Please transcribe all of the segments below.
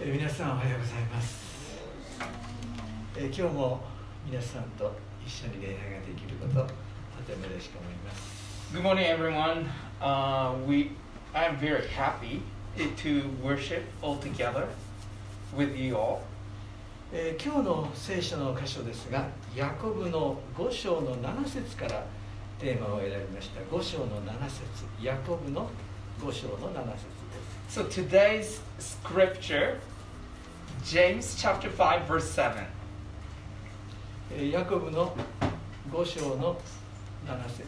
えー皆さんおはようございます、えー今日も皆さんと一緒に礼拝ができることとても嬉しく思います。Good morning, everyone. Uh, we, I'm very happy to worship all together with you all. えー今日の聖書の箇所ですがヤコブの5章の7節からテーマを選びました。5章の7節。ヤコブの5章の7節 So today's scripture, James chapter 5, verse 7. えーヤコブの5章の7節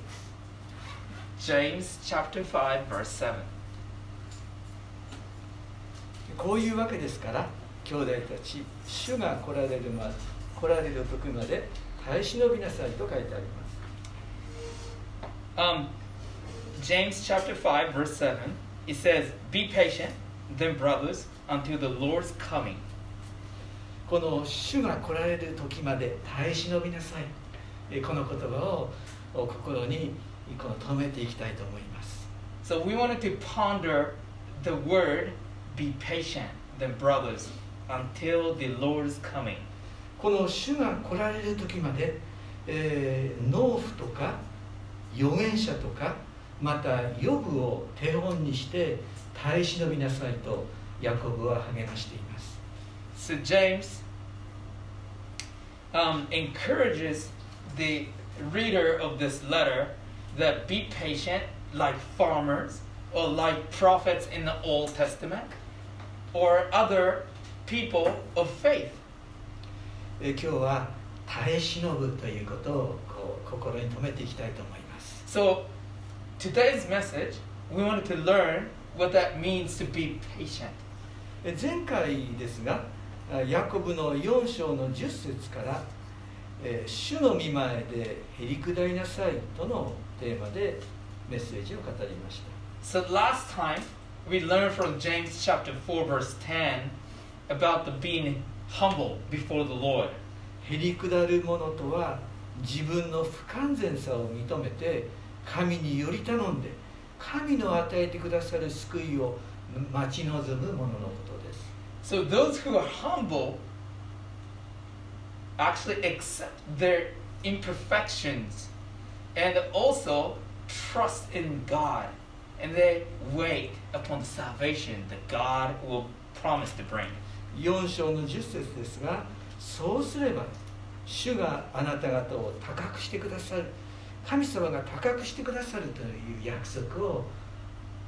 James chapter 5, verse 7. こういうわけですから兄弟たち主が来られるま来られる時まで耐え忍びなさいと書いてあります Um, James chapter 5, verse 7, it says, Be patient, then brothers, until the Lord's coming. この主が来られる時まで耐え忍びなさいえーこの言葉をお心にこの留めていきたいと思います So we wanted to ponder the word be patient, then brothers, until the Lord's coming. この主が来られる時まで、えー農夫とか預言者とかまた予部を手本にして耐え忍びなさいとヤコブは励ましています So James um, encourages the reader of this letter that be patient like farmers or like prophets in the Old Testament or other people of faith. えー今日は耐え忍ぶということをこう心に留めていきたいと思います So today's message, we wanted to learn what that means to be patient. えー前回ですがあヤコブの4章の10節から、えー主の御前でへり下りなさい」とのテーマでメッセージを語りました So last time we learned from James chapter 4 verse 10 about the being humble before the Lord. へり下る者とは自分の不完全さを認めて神により頼んで神の与えてくださる救いを待ち望む者のことです So those who are humble actually accept their imperfections and also trust in God and they wait upon the salvation that God will promise to bring. 4章の10節ですがそうすれば主があなた方を高くしてくださる神様が高くしてくださるという約束を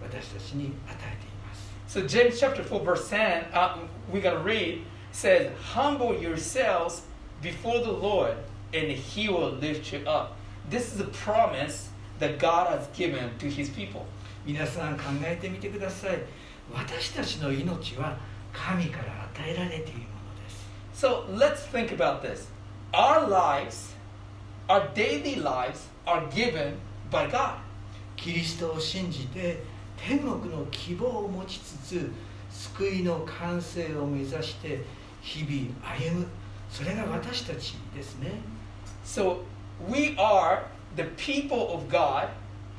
私たちに与えています So James chapter 4 verse 10, uh, we got to read, says, Humble yourselves before the Lord and he will lift you up. This is a promise that God has given to his people. 皆さん考えてみてください私たちの命は神から与えられているものです So let's think about this. Our lives, our daily lives, are given by God. キリストを信じて天国の希望を持ちつつ救いの完成を目指して日々歩むそれが私たちですね So we are the people of God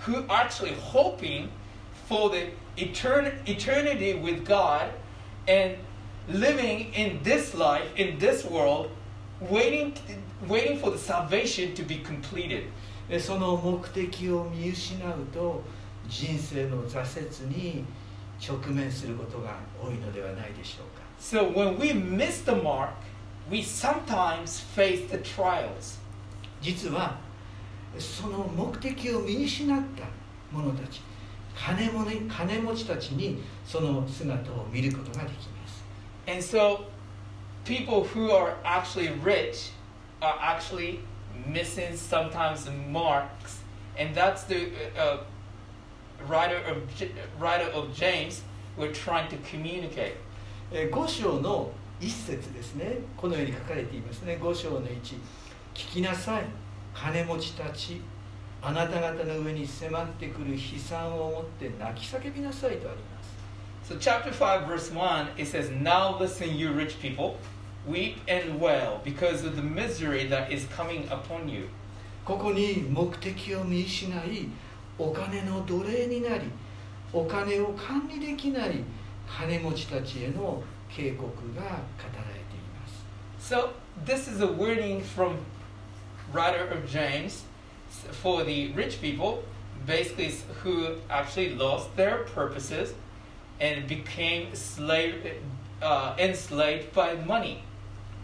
who are actually hoping for the etern- eternity with God and living in this life, in this world, waiting, waiting for the salvation to be completed. でその目的を見失うと人生の挫折に直面することが多いのではないでしょうか So when we miss the mark, we sometimes face the trials. 実はその目的を見失った者たち金も、ね、金持ちたちにその姿を見ることができます And so people who are actually rich are actually missing sometimes marks. And that's the uh, writer, of, writer of James we're trying to communicate. えー5章の一節ですねこのように書かれていますね5章の1聞きなさい金持ちたちあなた方の上に迫ってくる悲惨を持って泣き叫びなさいとあります So chapter 5 verse 1 it says now listen you rich people weep and wail because of the misery that is coming upon you ここに目的を見失いお金の奴隷になりお金を管理できない金持ちたちへの 警告が語られています So this is a warning from writer of James for the rich people, basically who actually lost their purposes and became slave, uh, enslaved by money.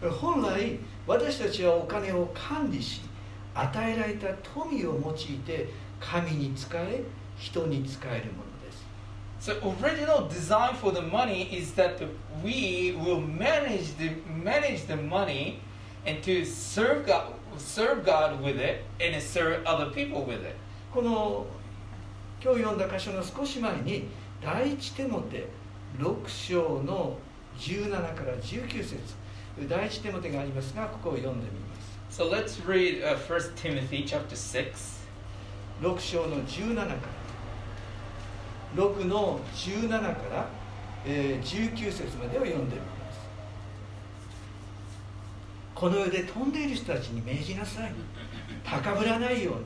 本来私たちはお金を管理し与えられた富を用いて神に仕え人に仕えるものです So original design for the money is that the, we will manage the manage the money and to serve God serve God with it and serve other people with it. この今日読んだ箇所の少し前に第一テモテ6章の17から19節第一テモテがありますがここを読んでみます。So let's read uh, 1 Timothy chapter 6. 6章の17から。6の17から、えー19節までを読んでみます。この世で飛んでいる人たちに命じなさい。高ぶらないように。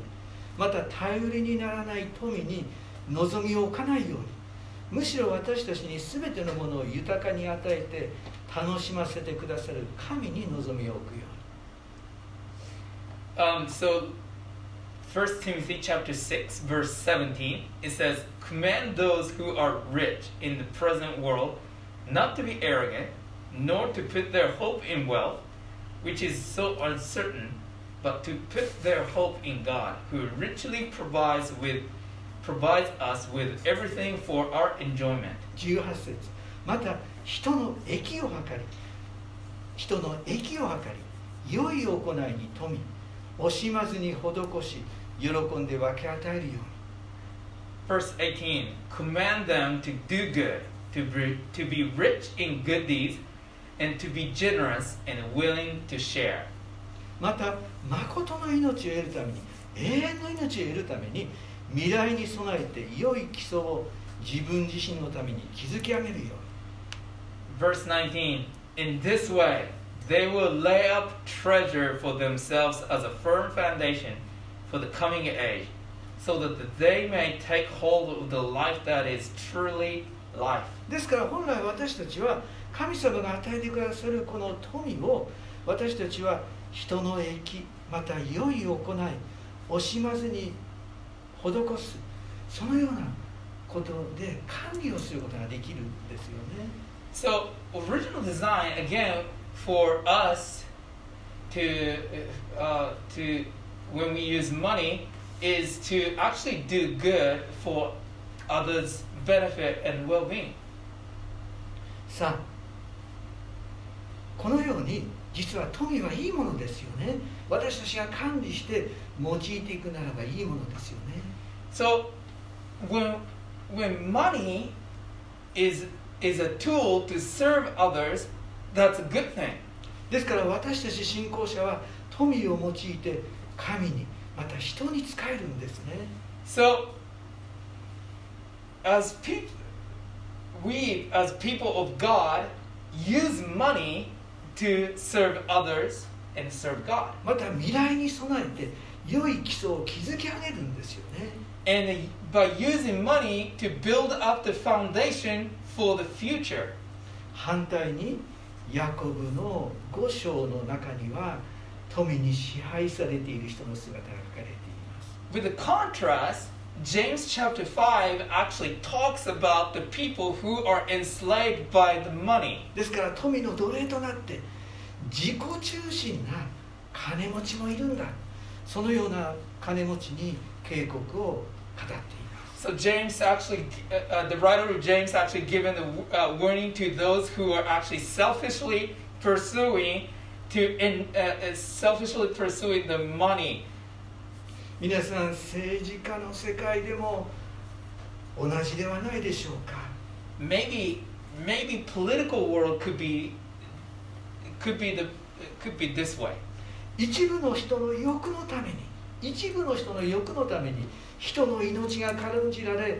また頼りにならない富に望みを置かないようにむしろ私たちに全てのものを豊かに与えて楽しませてくださる神に望みを置くように Um, so 1 Timothy chapter 6 verse 17 it says command those who are rich in the present world not to be arrogant nor to put their hope in wealth which is so uncertain but to put their hope in God who richly provides with provides us with everything for our enjoyment 18節また人の益を図り人の益を図り良い行いに富み惜しまずに施し喜んで分け与えるように Verse 18 Command them to do good, to be, to be rich in good deeds, and to be generous and willing to share. また誠の命を得るために永遠の命を得るために未来に備えて良い基礎を自分自身のために築き上げるように Verse 19 In this way, they will lay up treasure for themselves as a firm foundation for the coming age, so that they may take hold of the life that is truly life. ですから本来私たちは神様が与えてくださるこの富を私たちは人の益また良い行い惜しまずに施すそのようなことで管理をすることができるんですよね So, original design again for us to uh, to when we use money is to actually do good for others' benefit and well-being. さあこのように実は富はいいものですよね私たちが管理して用いていくならばいいものですよね So, when when money is is a tool to serve others, that's a good thing. ですから私たち信仰者は富を用いて神にまた人に仕えるんですね So, as people, we as people of God use money to serve others and serve God. また未来に備えて良い基礎を築き上げるんですよね And by using money to build up the foundation for the future. 反対にヤコブの5章の中には富に支配されている人の姿が書かれています With the contrast, James chapter 5 actually talks about the people who are enslaved by the money. ですから富の奴隷となって自己中心な金持ちもいるんだそのような金持ちに警告を語っています So James actually, uh, uh, the writer of James actually given the uh, warning to those who are actually selfishly pursuing to in, uh, uh, selfishly pursuing the money. 皆さん政治家の世界でも同じではないでしょうか Maybe, maybe political world could be, could be the, could be this way. 一部の人の欲のために一部の人の欲のために人の命が軽んじられ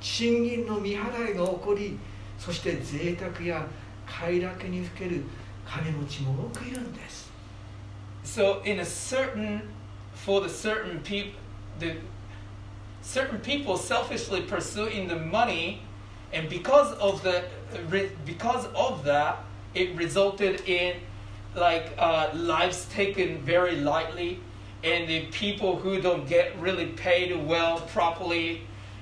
賃金の未払いが起こりそして贅沢や快楽にふける金持ちも多くいるんです So in a certain, for the certain people, the certain people selfishly pursuing the money, and because of the re- because of that, it resulted in like uh, lives taken very lightly, and the people who don't get really paid well properly,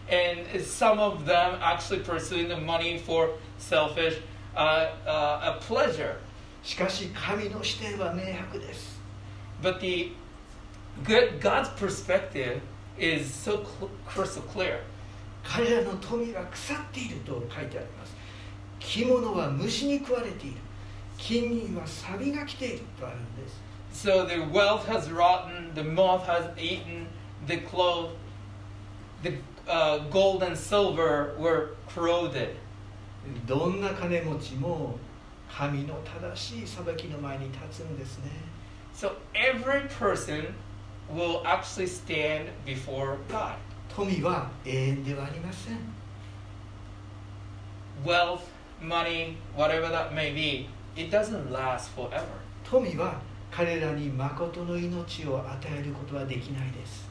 and some of them actually pursuing the money for selfish uh, uh, a pleasure. しかし神の視点は明白です But the good God's perspective is so cl- crystal clear. 彼らの富は腐っていると書いてあります着物は虫に食われている金銀は錆が来ているとあるんです So the wealth has rotten, the moth has eaten, the cloth, the uh, gold and silver were corroded. どんな金持ちも神の正しい裁きの前に立つんですね So every person will actually stand before God. 富は永遠ではありません Wealth, money, whatever that may be, it doesn't last forever. 富は 彼らに誠の命を与えることはできないです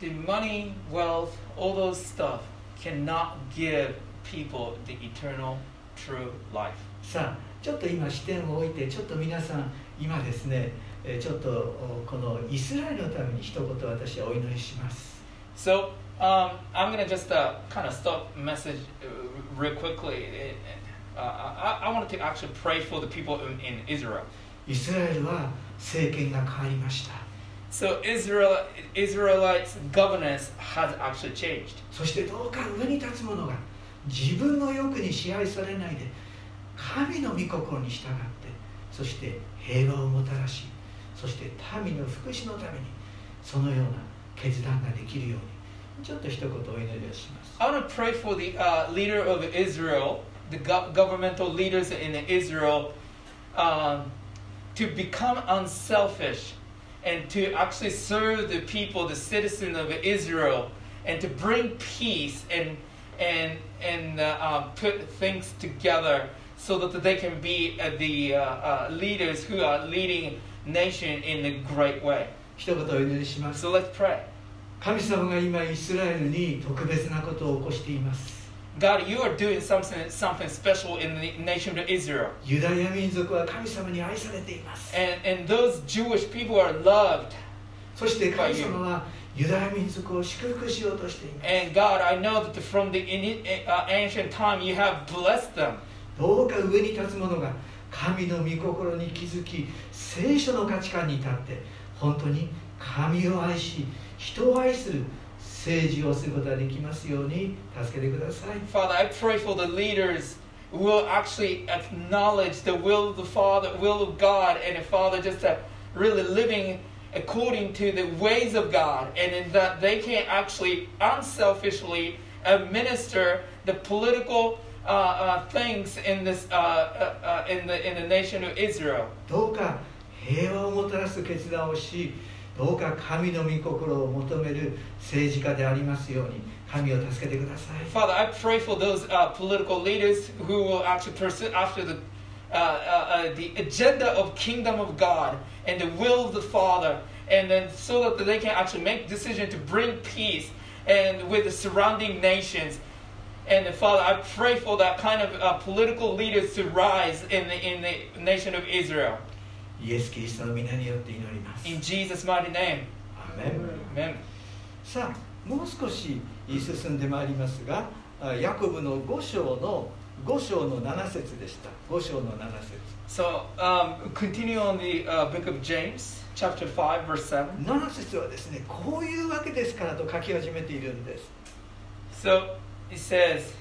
The money, wealth, all those stuff cannot give people the eternal true life. さあちょっと今視点を置いてちょっと皆さん今ですねえーちょっとおこのイスラエルのために一言私はお祈りします So um, I'm gonna just uh, kind of stop message uh, real quickly. Uh, I, I wanted to actually pray for the people in, in Israel. イスラエルは政権が変わりました。So、Israel, has actually changed. そしてどうか上に立つ者が自分の欲に支配されないで神の御心に従ってそして平和をもたらしそして民の福祉のためにそのような決断ができるようにちょっと一言お祈りをします。I want to pray for the、uh, leader of Israel, the governmental leaders in Israel.、Uh, to become unselfish and to actually serve the people, the citizens of Israel, and to bring peace and and and uh, uh, put things together so that they can be uh, the uh, uh, leaders who are leading nation in a great way. 一言お祈りします So let's pray. 神様が今イスラエルに特別なことを起こしています God, you are doing something something special in the nation of Israel. ユダヤ民族は神様に愛されています And, and those Jewish people are loved. そして神様はユダヤ民族を祝福しようとしています And God, I know that from the uh, ancient time you have blessed them. どうか上に立つ者が神の御心に気づき聖書の価値観に立って本当に神を愛し人を愛する政治をすることができますように助けてください Father, I pray for the leaders who will actually acknowledge the will of the Father, will of God, and Father, just uh, really living according to the ways of God, and in that they can actually unselfishly administer the political uh, uh, things in this uh, uh, uh, in the in the nation of Israel. どうか平和をもたらす決断をし どうか神の御心を求める政治家でありますように神を助けてください Father, I pray for those uh, political leaders who will actually pursue after the uh, uh, uh, the agenda of kingdom of God and the will of the Father, and then so that they can actually make decision to bring peace and with the surrounding nations. And then, Father, I pray for that kind of uh, political leaders to rise in the in the nation of Israel. イエス・キリストの皆によって祈ります In Jesus' mighty name, アーメン Amen. さあもう少し進んでまいりますがあヤコブの5章の5章の7節でした5章の7節 So, um, continue on the uh, book of James, chapter five, verse seven. 7節はですねこういうわけですからと書き始めているんです So it says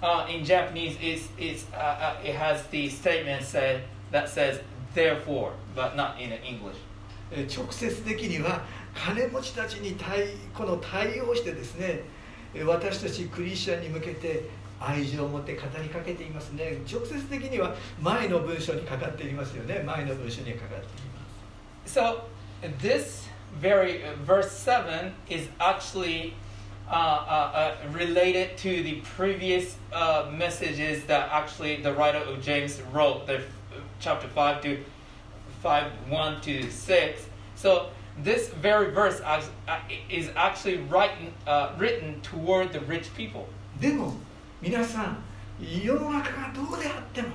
uh, in Japanese, it's, it's, uh, uh, it has the statement said that says therefore, but not in English. え直接的には金持ちたちに対この対応してですねえ私たちクリスチャンに向けて愛情を持って語りかけていますね直接的には前の文章にかかっていますよね前の文章にかかっています So this very uh, verse seven is actually uh, uh, uh, related to the previous uh, messages that actually the writer of James wrote, the uh, chapter five to five one to six. So this very verse uh, is actually written uh, written toward the rich people. でも皆さん世の中がどうであっても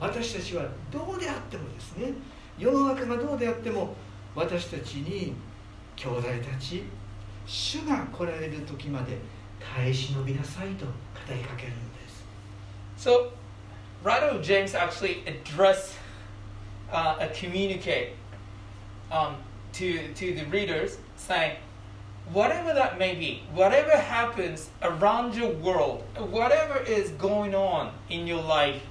私たちはどうであってもですね世の中がどうであっても私たちに兄弟たち主が来られる時まで耐え忍びなさいと語りかけるんです So, writer of James actually address uh, a communicate um, to to the readers, saying, whatever that may be, whatever happens around your world, whatever is going on in your life,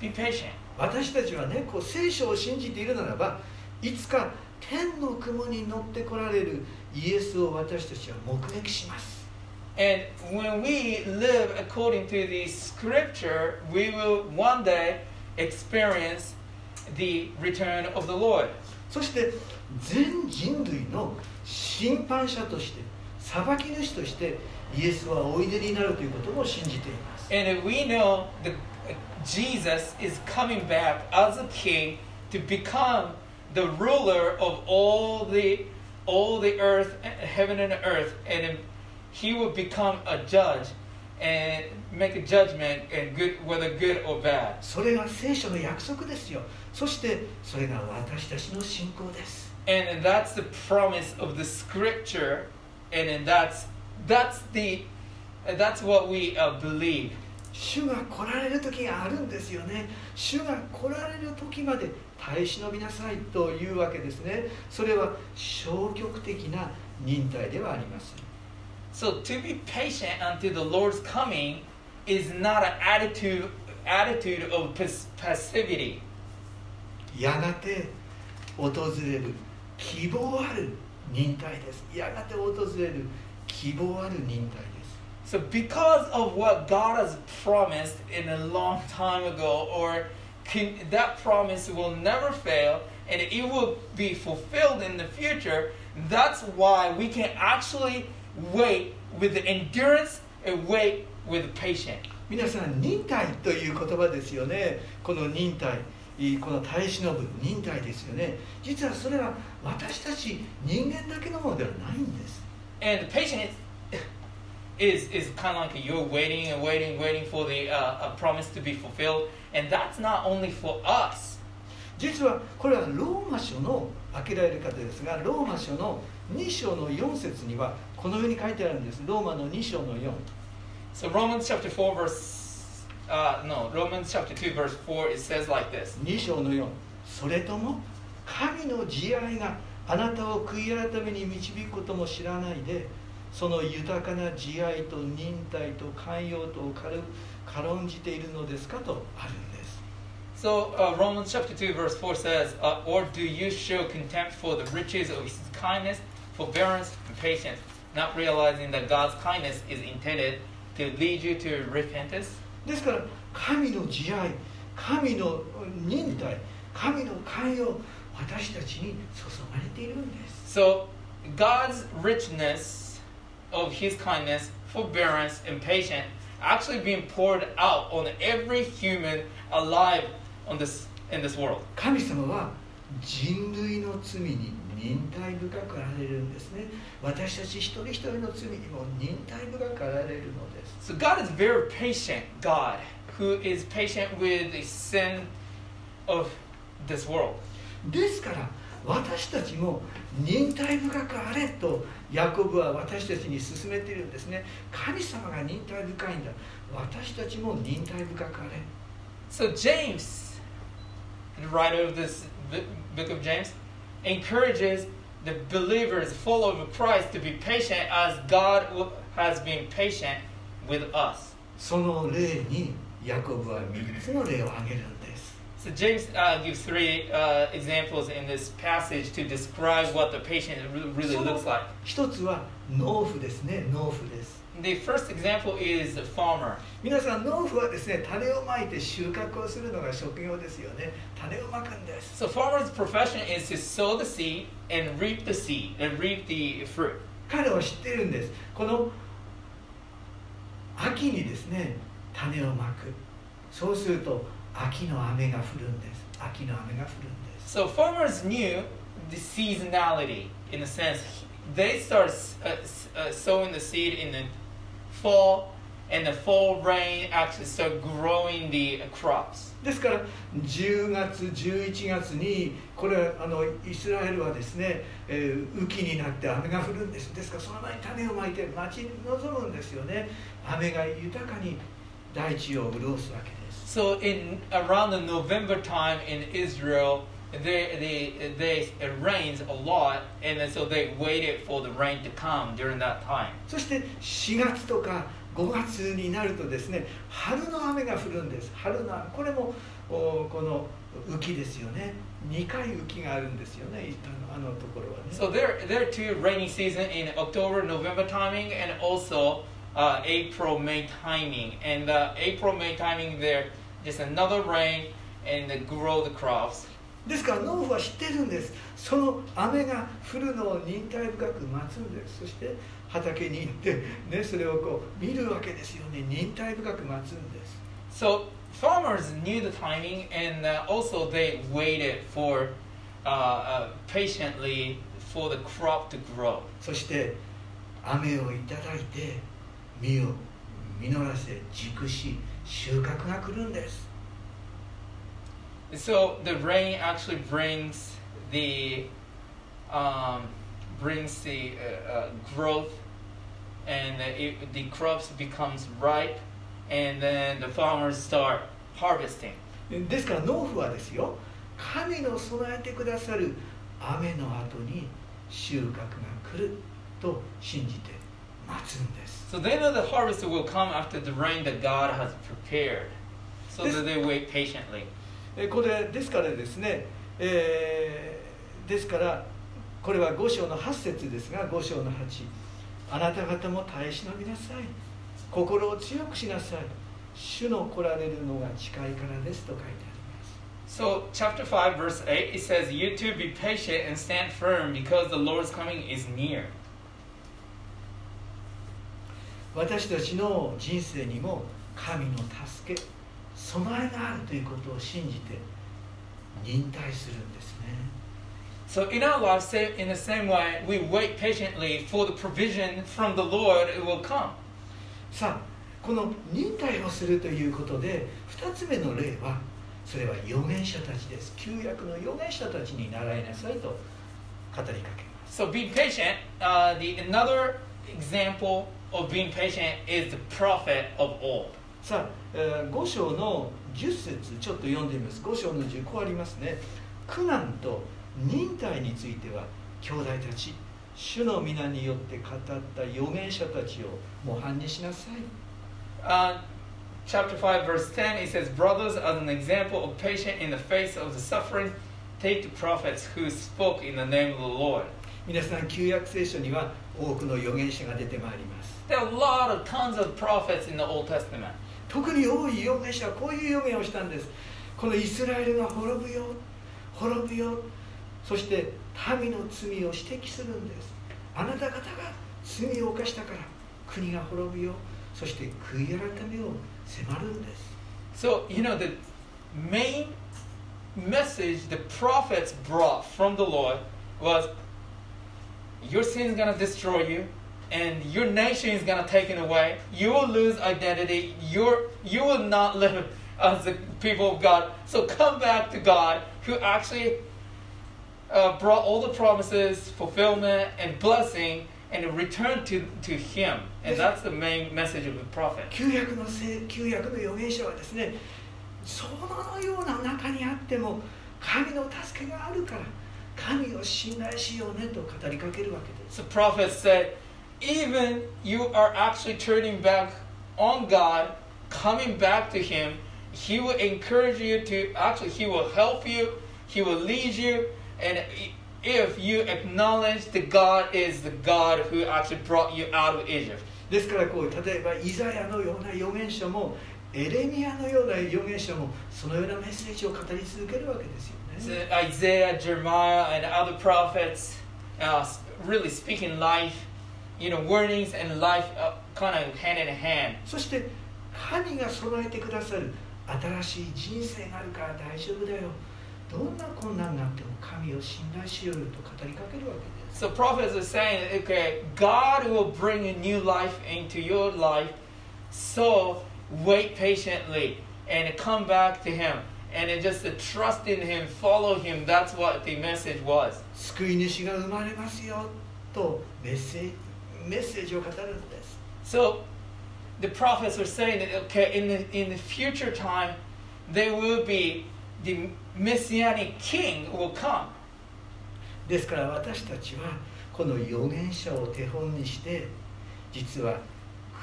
be patient. 私たちはねこう聖書を信じているならばいつか天の雲に乗ってこられるイエスを私たちは目撃します And when we live according to the scripture, we will one day experience the return of the Lord. そして全人類の審判者として裁き主としてイエスはおいでになるということも信じています And if we know that Jesus is coming back as a king to become the ruler of all the all the earth, heaven and earth, and he will become a judge and make a judgment and good whether good or bad. それが聖書の約束ですよそしてそれが私たちの信仰です And that's the promise of the scripture, and that's that's the that's what we uh, believe. 主が来られる時があるんですよね主が来られる時まで耐え忍びなさいというわけですねそれは消極的な忍耐ではありません So to be patient until the Lord's coming is not an attitude attitude of pas- passivity. やがて訪れる希望ある忍耐ですやがて訪れる希望ある忍耐です So because of what God has promised in a long time ago, or can, that promise will never fail, and it will be fulfilled in the future, that's why we can actually wait with endurance and wait with patience. 皆さん忍耐という言葉ですよねこの忍耐この耐え忍ぶ忍耐ですよね実はそれは私たち人間だけのものではないんです And patience is is kind of like you're waiting and waiting, waiting for the uh, promise to be fulfilled, and that's not only for us. 実はこれはローマ書の開けられる方ですがローマ書の2章の4節にはこのように書いてあるんですローマの2章の4 So Romans chapter four verse uh, no Romans chapter two verse four it says like this. 2章の4それとも神の慈愛があなたを悔い改めに導くことも知らないでその豊かな慈愛と忍耐と寛容とを軽軽んじているのですかとあるんです So uh, Romans chapter two verse four says, uh, "Or do you show contempt for the riches of His kindness, forbearance, and patience, not realizing that God's kindness is intended to lead you to repentance?" ですから神の慈愛神の忍耐神の寛容私たちに注がれているんです So God's richness of His kindness, forbearance, and patience actually being poured out on every human alive on this in this world. 神様は人類の罪に 忍耐深くあられるんですね私たち一人一人の罪にも忍耐深くあられるのです So God is very patient God who is patient with the sin of this world. ですから私たちも忍耐深くあれとヤコブは私たちに勧めているんですね神様が忍耐深いんだ私たちも忍耐深くあれ So James, the writer of this book of James, encourages the believers, followers of Christ, to be patient as God w- has been patient with us. その例にヤコブは3つの例を挙げるんです So James uh, gives three uh, examples in this passage to describe what the patient re- really その looks like. 一つは農夫ですね農夫です The first example is the farmer. 皆さん農夫はですね種をまいて収穫をするのが職業ですよね種をまくんです So farmer's profession is to sow the seed and reap the seed and reap the fruit. 彼は知ってるんですこの秋にですね種をまくそうすると秋の雨が降るんです秋の雨が降るんです So farmers knew the seasonality in a sense. They start uh, s- uh, sowing the seed in the fall, and the fall rain actually start growing the crops. ですから10月11月にこれあのイスラエルはですね、えー雨季になって雨が降るんですですからその前に種をまいて待ち望むんですよね雨が豊かに大地を潤すわけです So in around the November time in Israel, they, they, they, it rains a lot, and then so they waited for the rain to come during that time. そして4月とか5月になるとですね春の雨が降るんです春の雨これもおこの雨季ですよね2回雨季があるんですよねあのあのところはね So there, there are two rainy season in October, November timing, and also uh, April, May timing. And uh, April, May timing, there just another rain and they grow the crops. ですから農夫は知ってるんです。その雨が降るのを忍耐深く待つんです。そして畑に行って、ね、それをこう見るわけですよね。忍耐深く待つんです。So farmers knew the timing, and uh, also they waited for uh, uh, patiently for the crop to grow. そして雨をいただいて実を実らせ熟し収穫が来るんです So the rain actually brings the um, brings the uh, uh, growth, and the, it, the crops becomes ripe, and then the farmers start harvesting. ですから農夫はですよ神の備えてくださる雨の後に収穫が来ると信じて待つんです So they know the harvest will come after the rain that God has prepared. So This- that they wait patiently. これですからですね、えー、ですからこれは5章の8節ですが5章の8あなた方も耐え忍びなさい。心を強くしなさい。主の来られるのが近いからですと書いてあります。So chapter 5 verse 8 it says you to be patient and stand firm because the Lord's coming is near. 私たちの人生にも神の助け備えがあるということを信じて忍耐するんですね So in our lives, in the same way, we wait patiently for the provision from the Lord. It will come. さあこの忍耐をするということで2つ目の例はそれは預言者たちです旧約の預言者たちに習いなさいと語りかけます So being patient. Uh, the another example of being patient is the prophet of old. さあ、え5章の10節ちょっと読んでみます5章の10こうありますね苦難と忍耐については兄弟たち主の皆によって語った預言者たちを模範にしなさい Uh, chapter 5, verse 10, it says, Brothers, as an example of patience in the face of the suffering, take the prophets who spoke in the name of the Lord. 皆さん旧約聖書には多くの預言者が出てまいります There are a lot of tons of prophets in the Old Testament. 特に多い預言者はこういう預言をしたんですこのイスラエルが滅ぶよ滅ぶよそして民の罪を指摘するんですあなた方が罪を犯したから国が滅ぶよそして悔い改めを迫るんです So, you know, the main message the prophets brought from the Lord was your sin is going to destroy you and your nation is going to take it away. You will lose identity. You're, you will not live as the people of God. So come back to God who actually uh, brought all the promises, fulfillment, and blessing and return to, to Him. And that's the main message of the prophet. 旧約の聖旧約の預言者はですねそのような中にあっても神の助けがあるから神を信頼しようねと語りかけるわけです The prophet said, even you are actually turning back on God, coming back to Him, He will encourage you to actually, He will help you, He will lead you, and if you acknowledge that God is the God who actually brought you out of Egypt. ですからこう例えばイザヤのような預言者もエレミアのような預言者もそのようなメッセージを語り続けるわけですよ So ね。 Isaiah, Jeremiah, and other prophets uh, really speaking life, you know, warnings and life uh, kind of hand in hand. そして神が備えてくださる新しい人生があるから大丈夫だよ。どんな困難があっても神を信頼しようよと語りかけるわけです。 So prophets are saying, okay, God will bring a new life into your life. So wait patiently and come back to Him. And then just to trust in Him, follow Him. That's what the message was. 救い主が生まれますよとメッセージ メッセージを語るんです So the prophets were saying that okay, in the in the future time, there will be the messianic king will come. ですから私たちはこの預言者を手本にして実は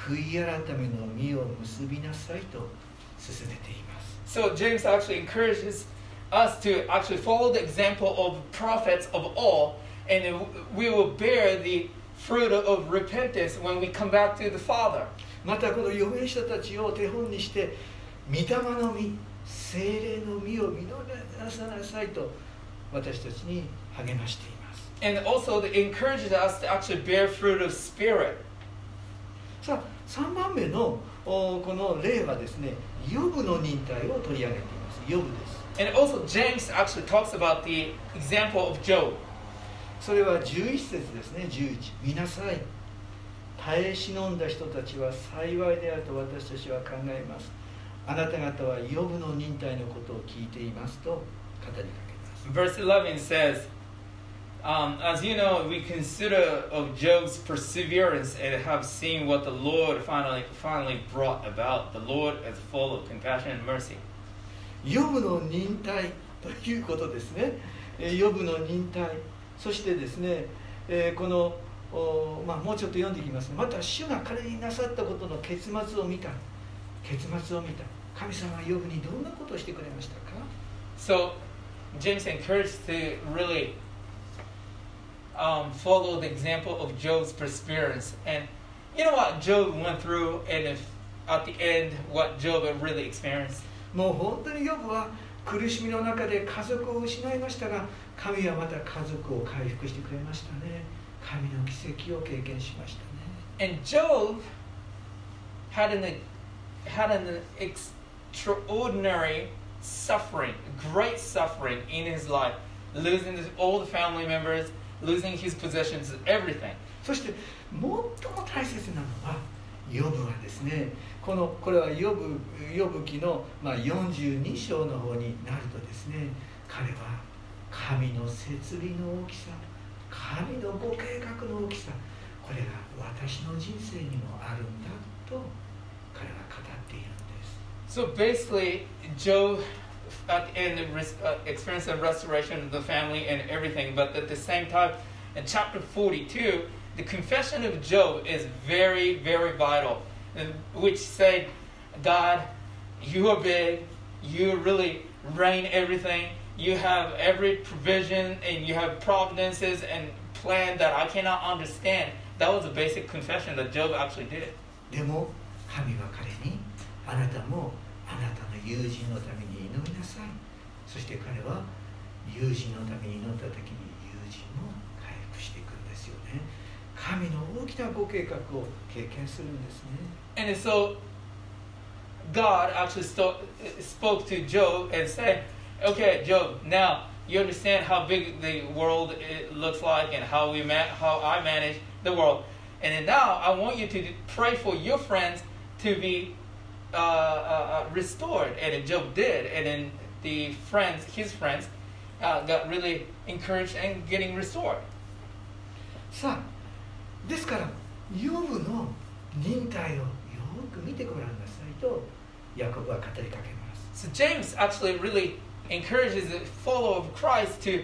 悔い改めの実を結びなさいと進めています So James actually encourages us to actually follow the example of prophets of all, and then we will bear the fruit of repentance when we come back to the Father. またこの預言者たちを手本にして御霊の実精霊の実を実らさなさいと私たちに励ましています And also it encourages us to actually bear fruit of spirit. さあ3番目のおこの例はですねヨブの忍耐を取り上げていますヨブです And also James actually talks about the example of Job. それは11節ですね11見なさい耐え忍んだ人たちは幸いであると私たちは考えますあなた方はヨブの忍耐のことを聞いていますと語りかけます Verse 11 says, um, As you know, we consider of Job's perseverance and have seen what the Lord finally, finally brought about. The Lord is full of compassion and mercy. ヨブの忍耐ということですねえーヨブの忍耐そしてですね、えーこのおまあ、もうちょっと読んでいきますまた主が彼になさったことの結末を見た結末を見た神様はヨブにどんなことをしてくれましたか So, James encouraged to really um, follow the example of Job's perseverance. And you know what Job went through, and if at the end, what Job really experienced? もう本当にヨブは苦しみの中で家族を失いましたが神はまた家族を回復してくれましたね神の奇跡を経験しましたね And Job had an had an extraordinary suffering, great suffering in his life, losing his, the family members, losing his possessions, everything. そして最も大切なのはヨブはですねこのこれはヨブヨブ記の、まあ、42章の方になるとですね彼は神の設備の大きさ神のご計画の大きさこれが私の人生にもあるんだと彼は語っているんです So basically, Job at the end res- uh, experienced a restoration of the family and everything, but at the same time, in chapter 42, the confession of Job is very, very vital, and which said, God, you are big, you really reign everything, you have every provision, and you have providences and plan that I cannot understand. That was a basic confession that Job actually did. でも神は彼にあなたもあなたの友人のために祈りなさいそして彼は友人のために祈った時に友人も回復していくんですよね神の大きなご計画を経験するんですね And so God actually sto- spoke to Job and said, "Okay, Job, now you understand how big the world it looks like and how we ma- how I manage the world. And then now I want you to pray for your friends to be uh, uh, uh, restored." And then Job did, and then the friends, his friends, uh, got really encouraged and getting restored. さあですからヨブの忍耐をよく見てごらんなさいとヤコブは語りかけます So James actually really encourages the follower of Christ to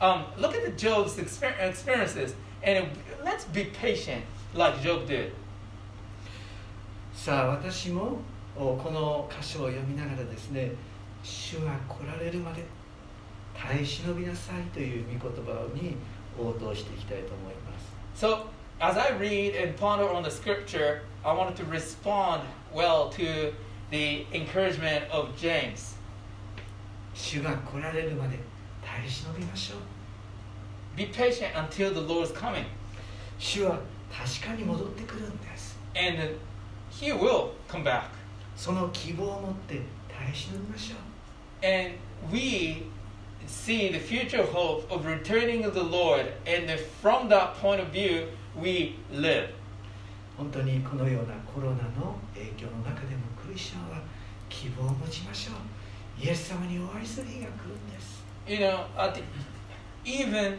um, look at the Job's exper- experiences and let's be patient like Job did. さあ私もおこの箇所を読みながらですね主が来られるまで耐え忍びなさいという御言葉に応答していきたいと思います So as I read and ponder on the scripture, I wanted to respond well to the encouragement of James. 主が来られるまで耐え忍びましょう Be patient until the Lord is coming, 主は確かに戻ってくるんです and He will come back. その希望を持って耐え忍びましょう And we see the future hope of returning of the Lord, and from that point of view, we live. 本当にこのようなコロナの影響の中でもクリスチャンは希望を持ちましょう イエス様にお会いする日が来るんです You know, at the, even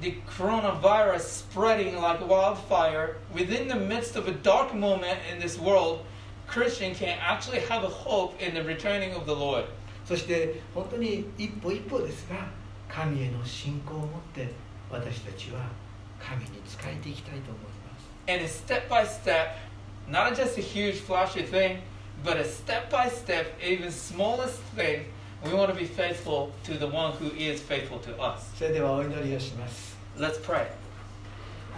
the coronavirus spreading like wildfire within the midst of a dark moment in this world, Christian can actually have a hope in the returning of the Lord. そして本当に一歩一歩ですが神への信仰を持って私たちは神に仕えていきたいと思います And it's step by step, not just a huge flashy thing, but a step by step, even smallest thing, we want to be faithful to the one who is faithful to us. それではお祈りをします Let's pray.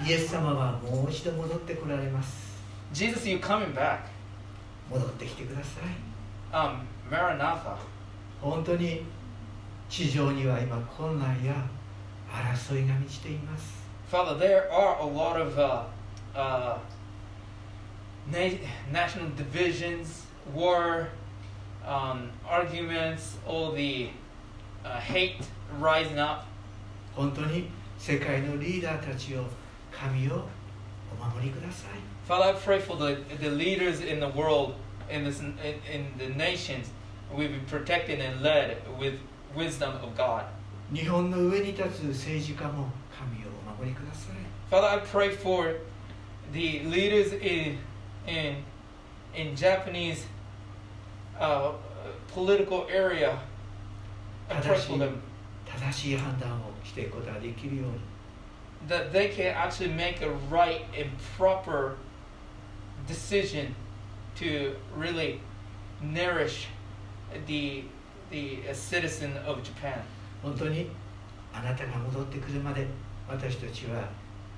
イエス様はもう一度戻ってこられます Jesus, you coming back. 戻ってきてください Um, Maranatha. 本当に地上には今困難や争いが満ちています Father, there are a lot of uh, uh, na- national divisions, war, um, arguments, all the uh, hate rising up. 本当に世界のリーダーたちを神をお守りください Father, I pray for the, the leaders in the world, in, this, in, in the nations. We be protected and led with wisdom of God. 日本の上に立つ政治家も神をお守りください Father, I pray for the leaders in in in Japanese uh, political area. I pray for them 正しい判断をしていくことができるように that they can actually make a right and proper decision to really nourish the the uh, citizen of Japan. 本当にあなたが戻ってくるまで私たちは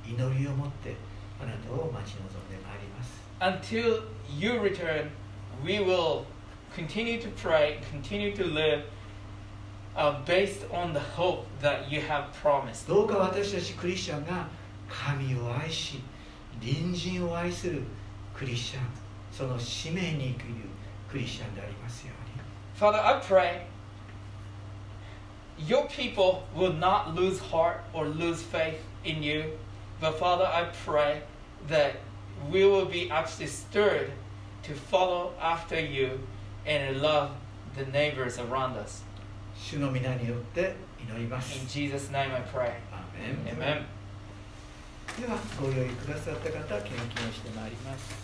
祈りを持ってあなたを待ち望んでまいります Until you return, we will continue to pray, continue to live uh, based on the hope that you have promised. どうか私たちクリスチャンが神を愛し隣人を愛するクリスチャンその使命に生きるクリスチャンでありますように Father, I pray your people will not lose heart or lose faith in you. But Father, I pray that we will be actually stirred to follow after you and love the neighbors around us. 主の皆によって祈ります In Jesus' name I pray. アーメン Amen. ではご用意くださった方献金をしてまいります